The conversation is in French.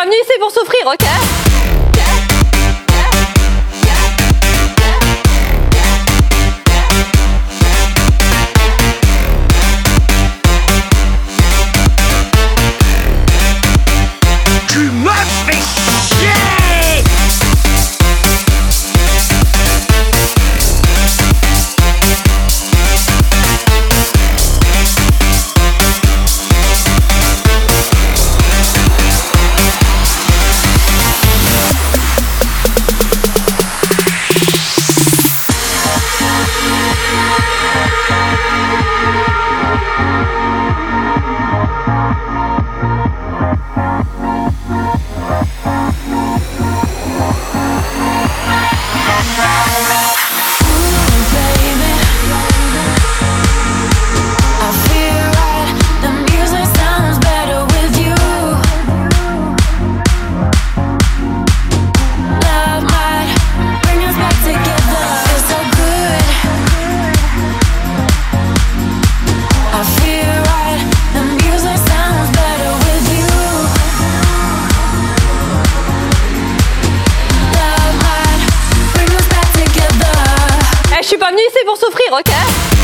pas venu ici pour souffrir, ok suis pas venue ici pour souffrir, ok